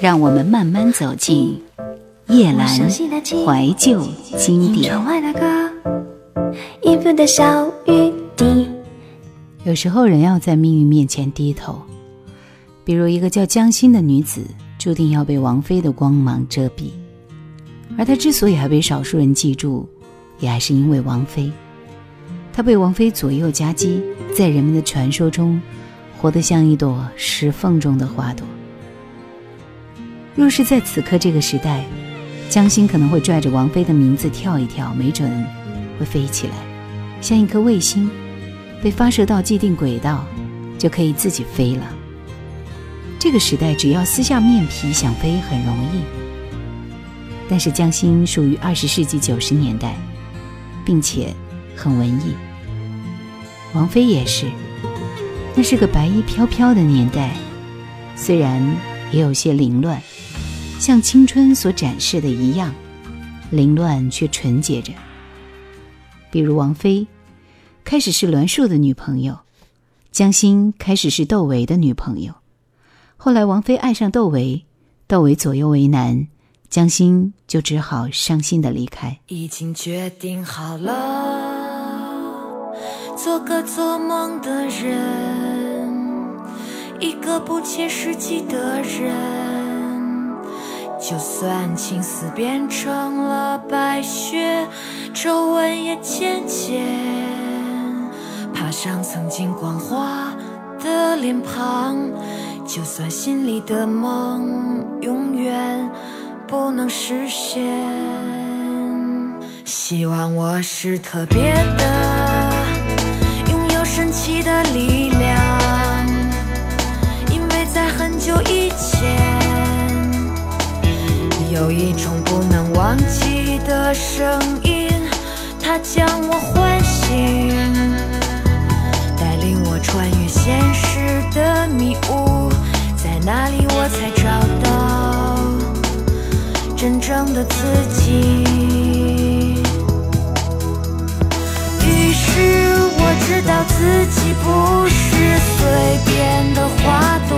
让我们慢慢走进叶阑怀旧经典。有时候人要在命运面前低头，比如一个叫江心的女子，注定要被王菲的光芒遮蔽。而她之所以还被少数人记住，也还是因为王菲。她被王菲左右夹击，在人们的传说中，活得像一朵石缝中的花朵。若是在此刻这个时代，江心可能会拽着王菲的名字跳一跳，没准会飞起来，像一颗卫星，被发射到既定轨道，就可以自己飞了。这个时代，只要撕下面皮想飞很容易。但是江心属于二十世纪九十年代，并且很文艺。王菲也是，那是个白衣飘飘的年代，虽然也有些凌乱，像青春所展示的一样，凌乱却纯洁着。比如王菲，开始是栾树的女朋友，江心开始是窦唯的女朋友，后来王菲爱上窦唯，窦唯左右为难。江心就只好伤心的离开。已经决定好了，做个做梦的人，一个不切实际的人。就算青丝变成了白雪，皱纹也渐渐爬上曾经光滑的脸庞。就算心里的梦永远。不能实现。希望我是特别的，拥有神奇的力量。因为在很久以前，有一种不能忘记的声音，它将我唤醒，带领我穿越现实的迷雾，在哪里我才找到？真正的自己。于是我知道自己不是随便的花朵，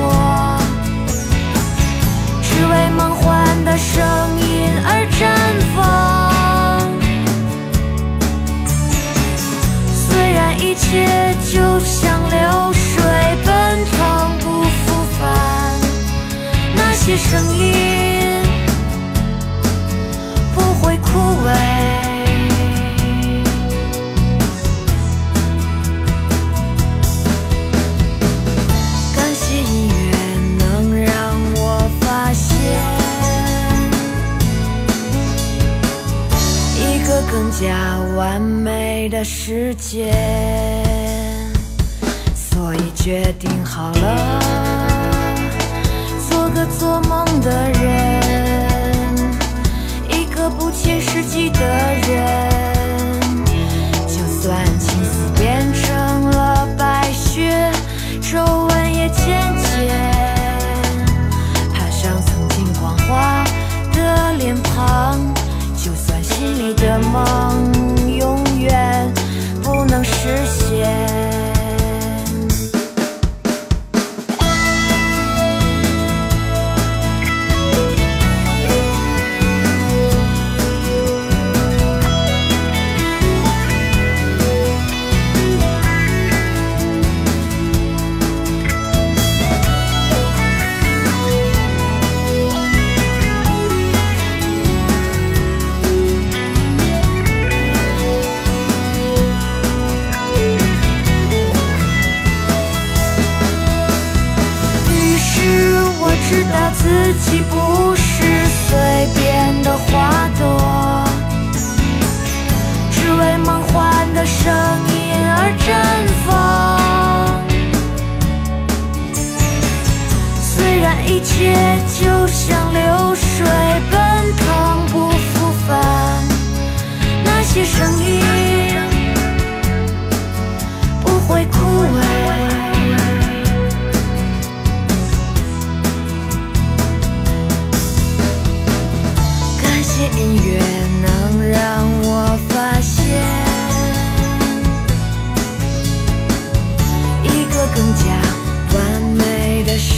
的声音而绽放。虽然一切就像流水奔腾不复返，那些声音不会。枯萎。个更加完美的世界，所以决定好了，做个做梦的人。一个不切实际的人，就算青丝变成了白雪，皱纹也渐渐你的梦永远不能实现。自己不是随便的花朵只为梦幻的声音而绽放虽然一切就像流水奔腾不复返那些声音不会枯萎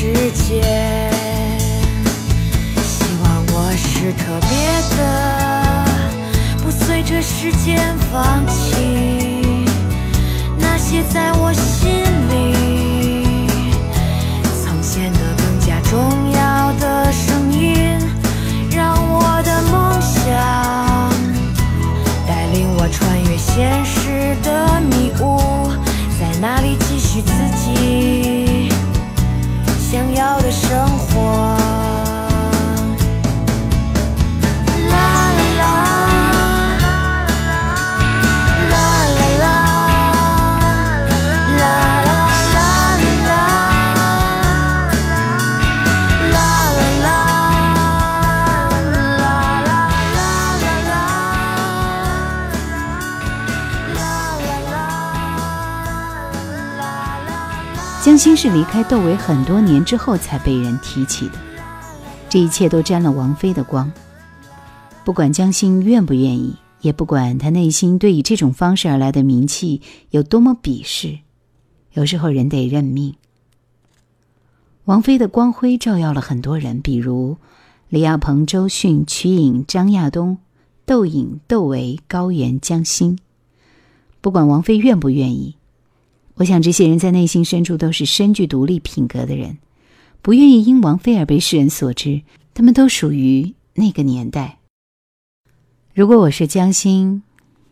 世界。希望我是特别的，不随着时间放弃那些在我心。是离开窦唯很多年之后才被人提起的，这一切都沾了王菲的光。不管江欣愿不愿意，也不管他内心对以这种方式而来的名气有多么鄙视，有时候人得认命。王菲的光辉照耀了很多人，比如李亚鹏、周迅、瞿颖、张亚东、窦颖、窦唯、高原、江欣。不管王菲愿不愿意，我想这些人在内心深处都是深具独立品格的人，不愿意因王菲而被世人所知。他们都属于那个年代。如果我是江心，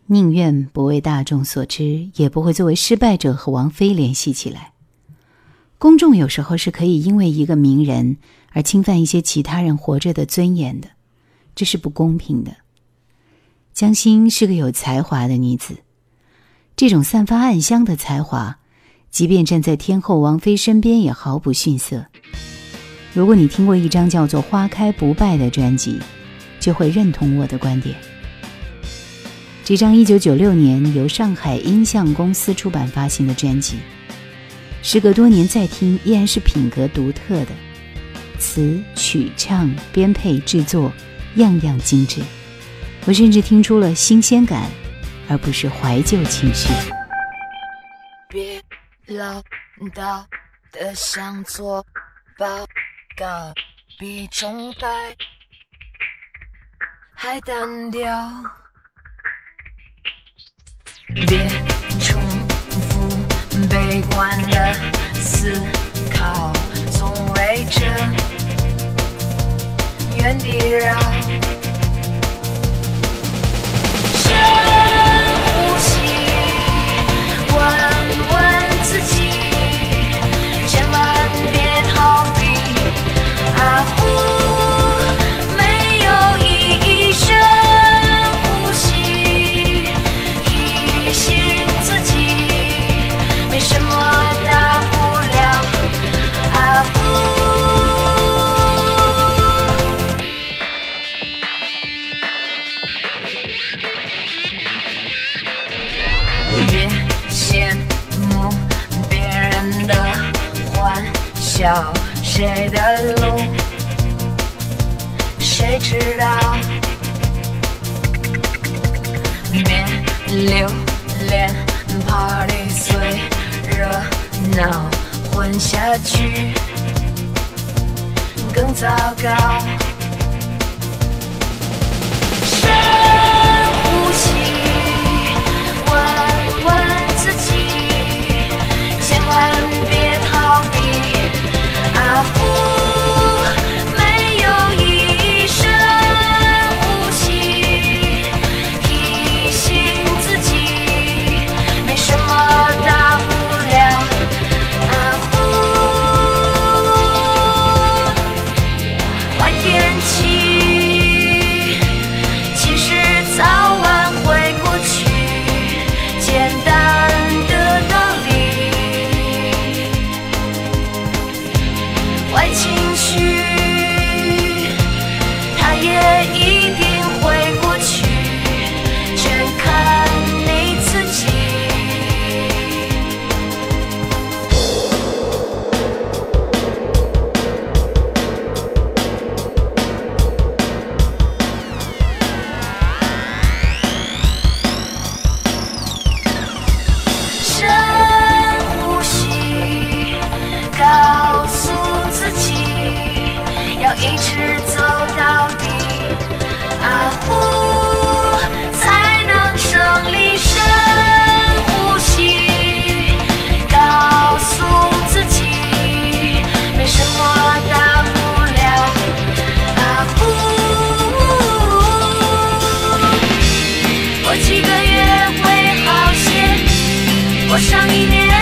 宁愿不为大众所知，也不会作为失败者和王菲联系起来。公众有时候是可以因为一个名人而侵犯一些其他人活着的尊严的，这是不公平的。江心是个有才华的女子，这种散发暗香的才华，即便站在天后王菲身边也毫不逊色。如果你听过一张叫做《花开不败》的专辑，就会认同我的观点。这张1996年由上海音像公司出版发行的专辑。时隔多年再听，依然是品格独特的，词曲唱编配制作，样样精致。我甚至听出了新鲜感，而不是怀旧情绪。别唠叨的像做报告，比钟摆还单调。别重复悲观的思考，总围着原地绕。笑，谁的路谁知道？别留恋 party 最热闹混下去更糟糕。我上一年。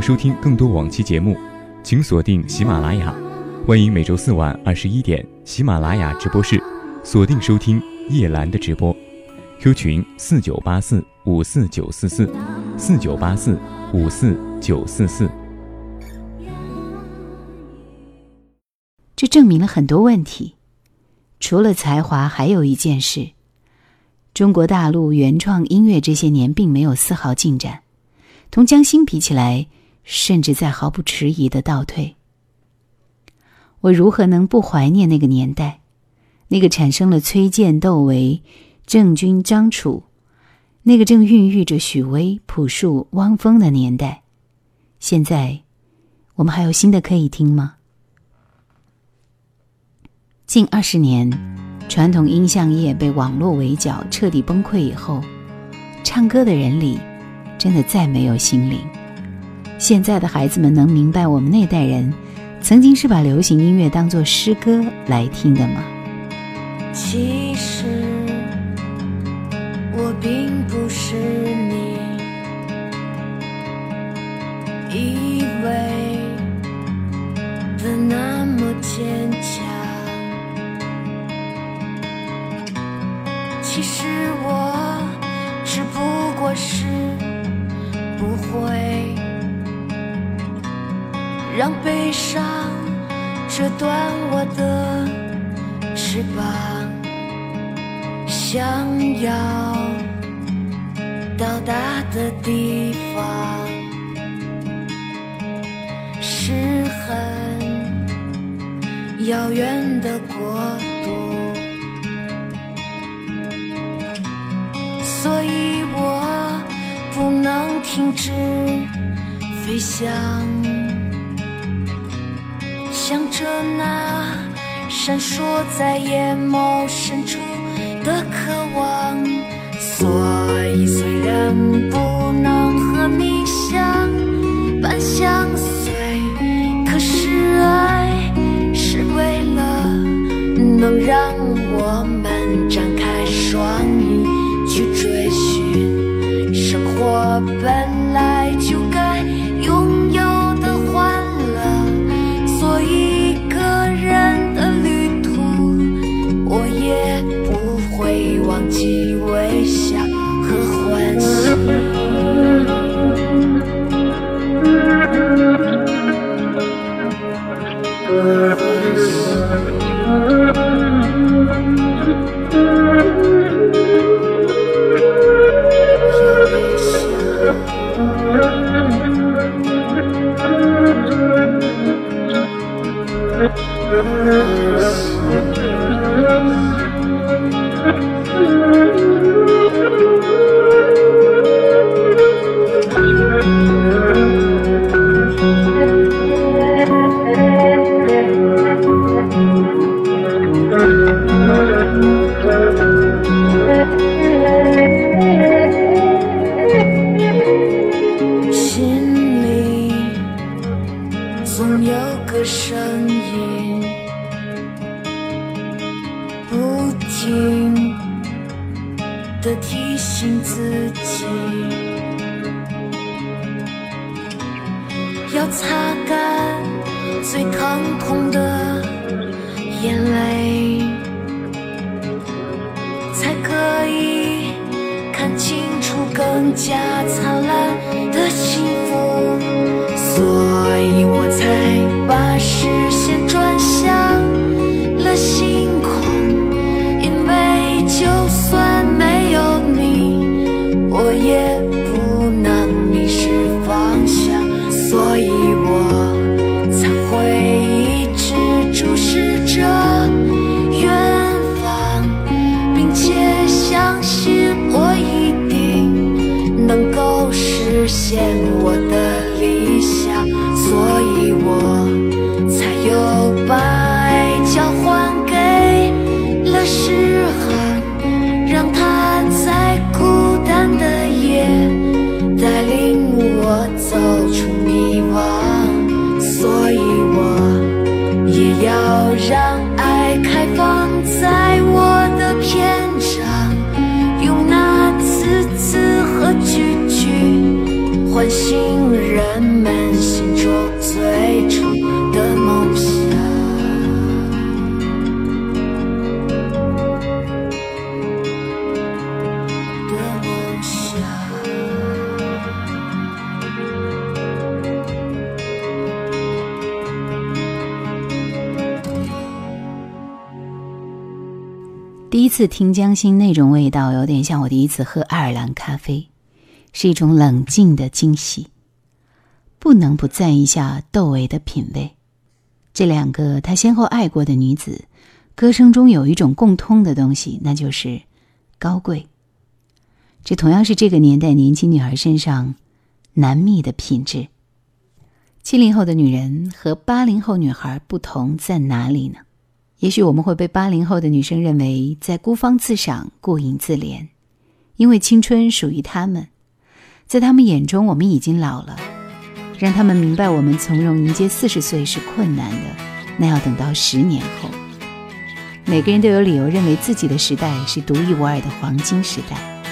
收听更多往期节目，请锁定喜马拉雅。欢迎每周四晚二十一点喜马拉雅直播室锁定收听叶兰的直播。Q 群四九八四五四九四四四九八四五四九四四。这证明了很多问题。除了才华，还有一件事：中国大陆原创音乐这些年并没有丝毫进展，同江心比起来，甚至在毫不迟疑的倒退。我如何能不怀念那个年代，那个产生了崔健、窦唯、郑钧、张楚，那个正孕育着许巍、朴树、汪峰的年代？现在，我们还有新的可以听吗？近二十年，传统音像业被网络围剿，彻底崩溃以后，唱歌的人里，真的再没有心灵。现在的孩子们能明白我们那代人，曾经是把流行音乐当作诗歌来听的吗？其实我并不是你以为的那么坚强。其实我只不过是不会让悲伤折断我的翅膀，想要到达的地方是很遥远的国度。所以我不能停止飞翔，着那闪烁在眼眸深处的渴望。所以虽然不能和你相伴相我也。第一次听江心那种味道，有点像我第一次喝爱尔兰咖啡，是一种冷静的惊喜。不能不赞一下窦唯的品味。这两个他先后爱过的女子，歌声中有一种共通的东西，那就是高贵。这同样是这个年代年轻女孩身上难觅的品质。七零后的女人和八零后女孩不同在哪里呢？也许我们会被八零后的女生认为在孤芳自赏、顾影自怜，因为青春属于他们，在他们眼中我们已经老了。让他们明白，我们从容迎接四十岁是困难的，那要等到十年后。每个人都有理由认为自己的时代是独一无二的黄金时代。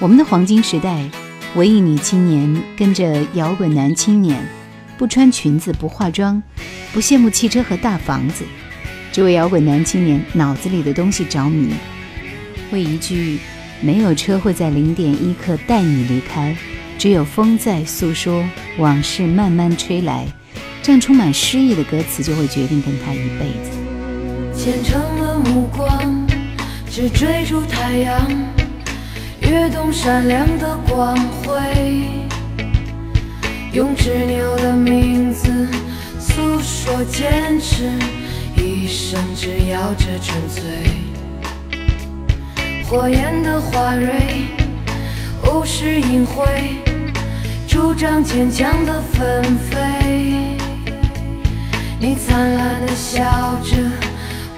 我们的黄金时代，文艺女青年跟着摇滚男青年，不穿裙子，不化妆，不羡慕汽车和大房子，这位摇滚男青年脑子里的东西着迷，为一句“没有车会在零点一刻带你离开”。只有风在诉说往事，慢慢吹来，这样充满诗意的歌词就会决定跟他一辈子。虔诚的目光只追逐太阳跃动闪亮的光辉，用执拗的名字诉说坚持，一生只要这纯粹。火焰的花蕊，物是隐晦。主张坚强的纷飞，你灿烂的笑着，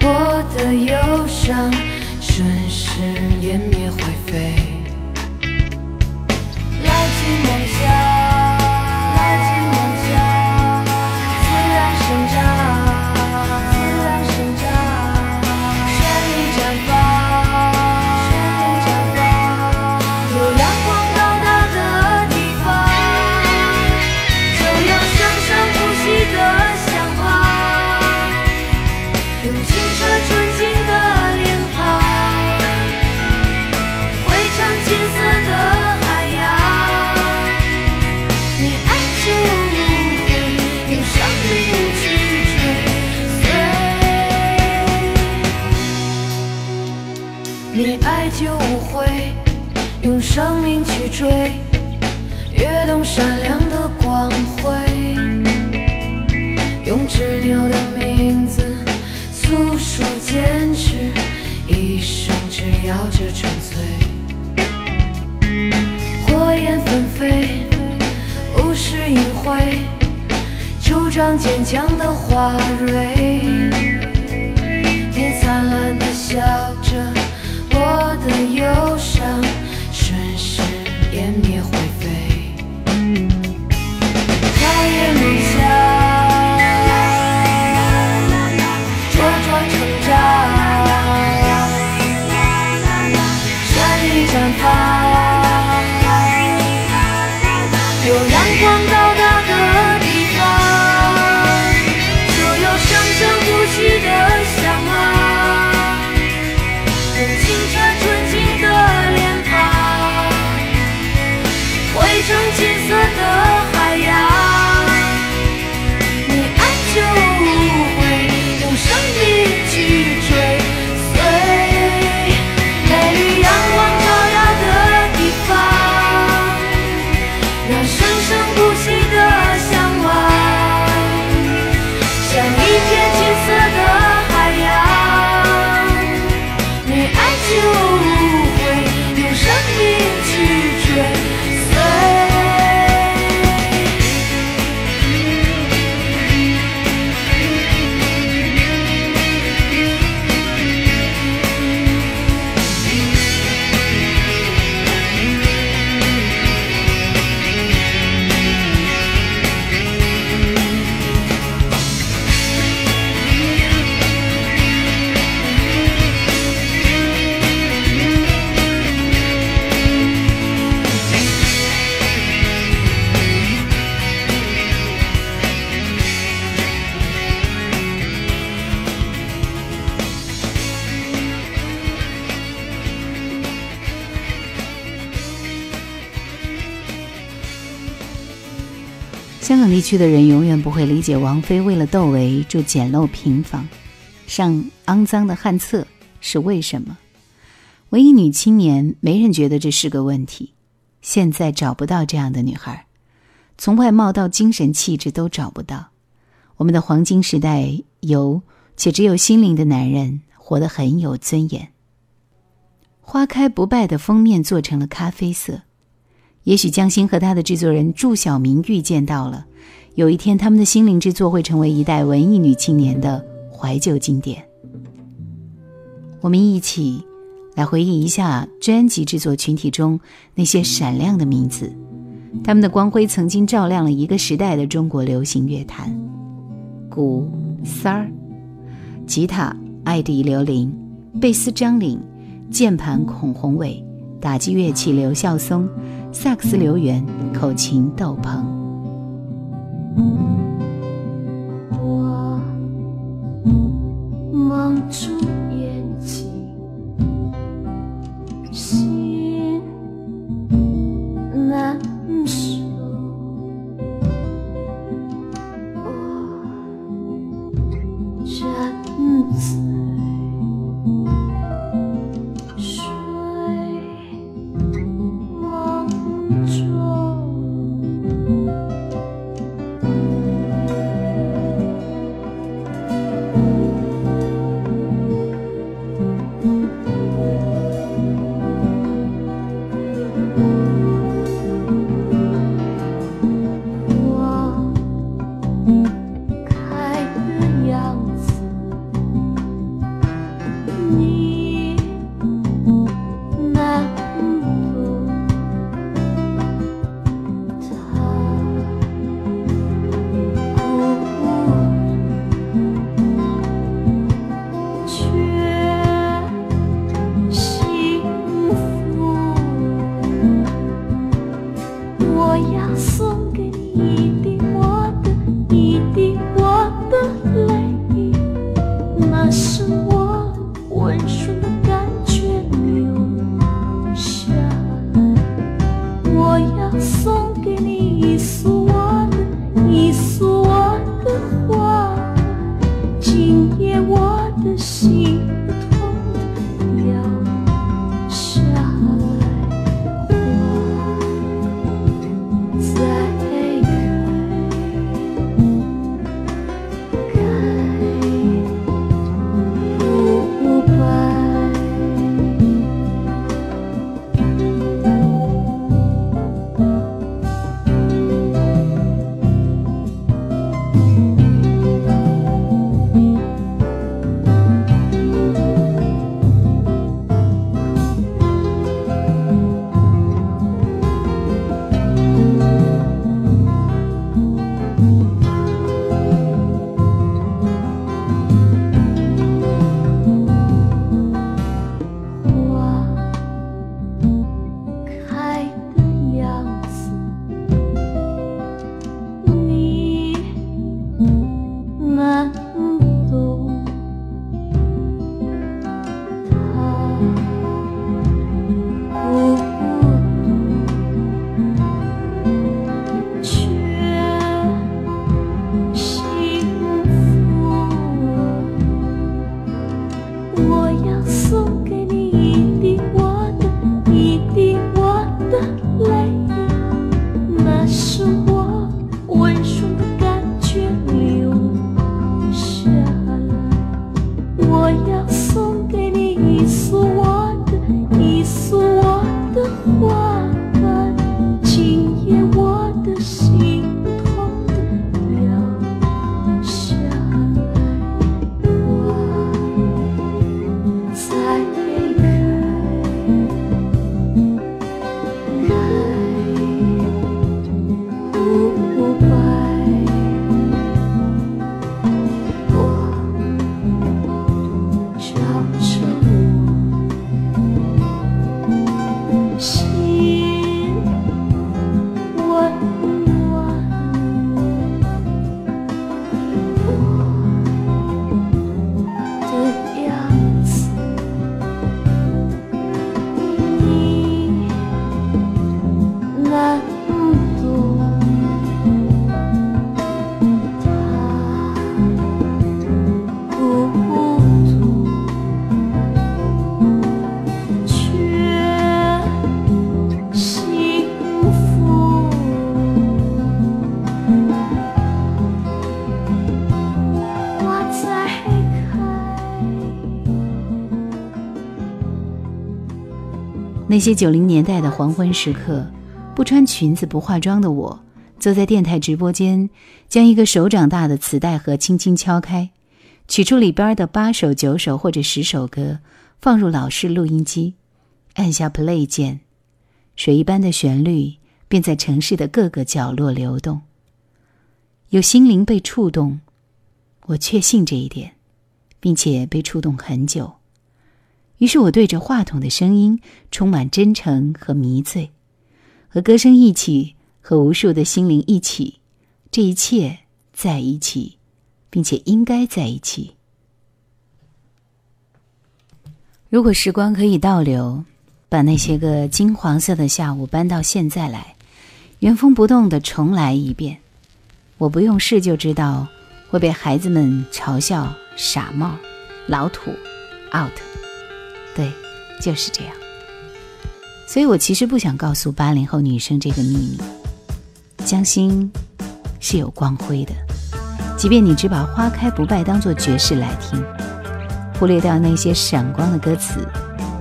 我的忧伤瞬时湮灭灰飞。牢记梦想。香去的人永远不会理解王菲为了窦唯住简陋平房，上肮脏的旱厕，是为什么？文艺女青年，没人觉得这是个问题。现在找不到这样的女孩，从外貌到精神气质都找不到。我们的黄金时代有且只有心灵的男人，活得很有尊严。花开不败的封面做成了咖啡色，也许江心和他的制作人祝晓明预见到了，有一天他们的心灵之作会成为一代文艺女青年的怀旧经典。我们一起来回忆一下专辑制作群体中那些闪亮的名字，他们的光辉曾经照亮了一个时代的中国流行乐坛。鼓三儿，吉他艾迪刘琳，贝斯张岭。键盘孔宏伟，打击乐器刘孝松，萨克斯刘源，口琴窦鹏。我那些九零年代的黄昏时刻，不穿裙子不化妆的我，坐在电台直播间，将一个手掌大的磁带盒轻轻敲开，取出里边的八首、九首或者十首歌，放入老式录音机，按下 play 键，水一般的旋律便在城市的各个角落流动。有心灵被触动，我确信这一点，并且被触动很久。于是我对着话筒的声音充满真诚和迷醉，和歌声一起，和无数的心灵一起，这一切在一起，并且应该在一起。如果时光可以倒流，把那些个金黄色的下午搬到现在来，原封不动的重来一遍，我不用试就知道会被孩子们嘲笑傻帽、老土、out。就是这样。所以我其实不想告诉八零后女生这个秘密：江心是有光辉的，即便你只把《花开不败》当做爵士来听，忽略掉那些闪光的歌词，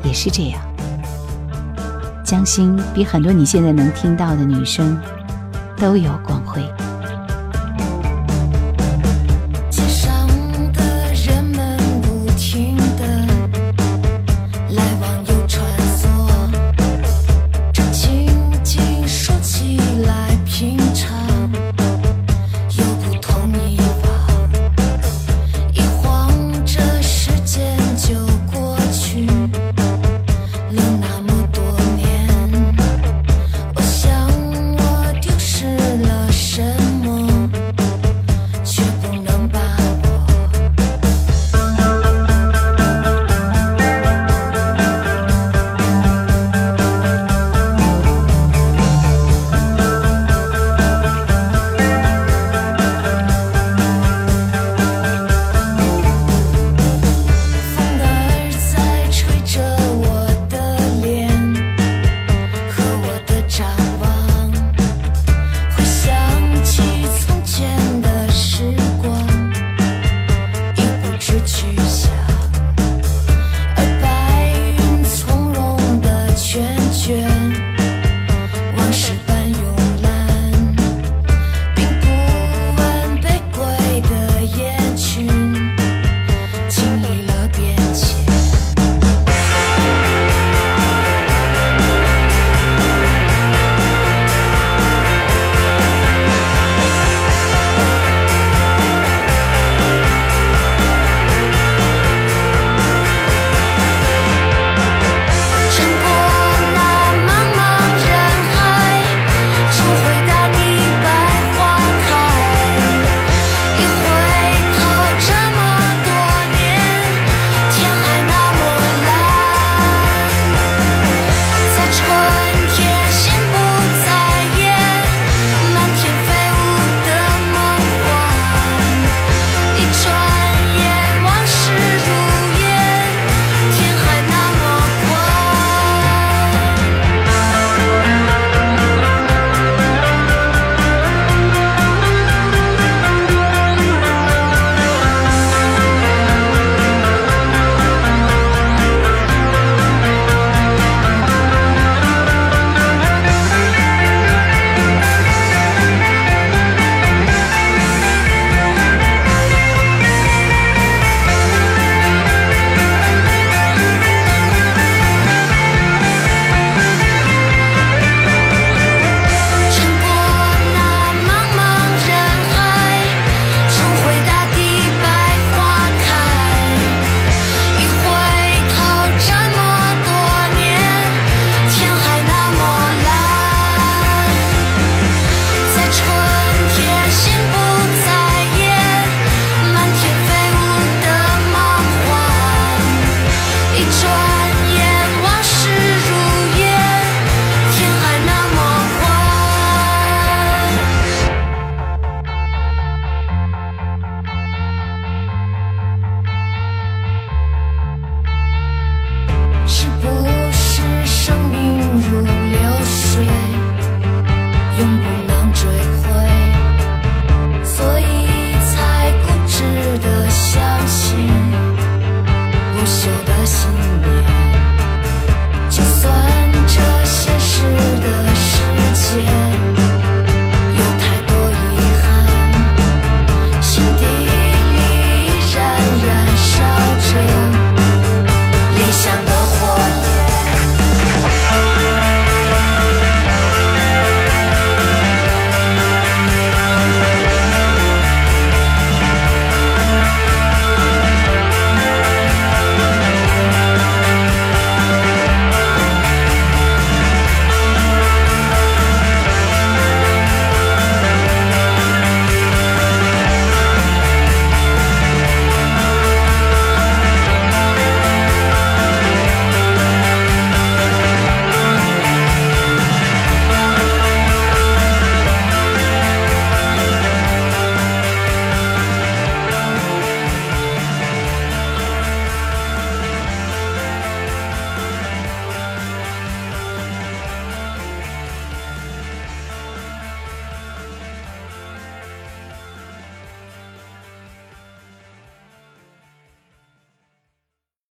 也是这样。江心比很多你现在能听到的女生都有光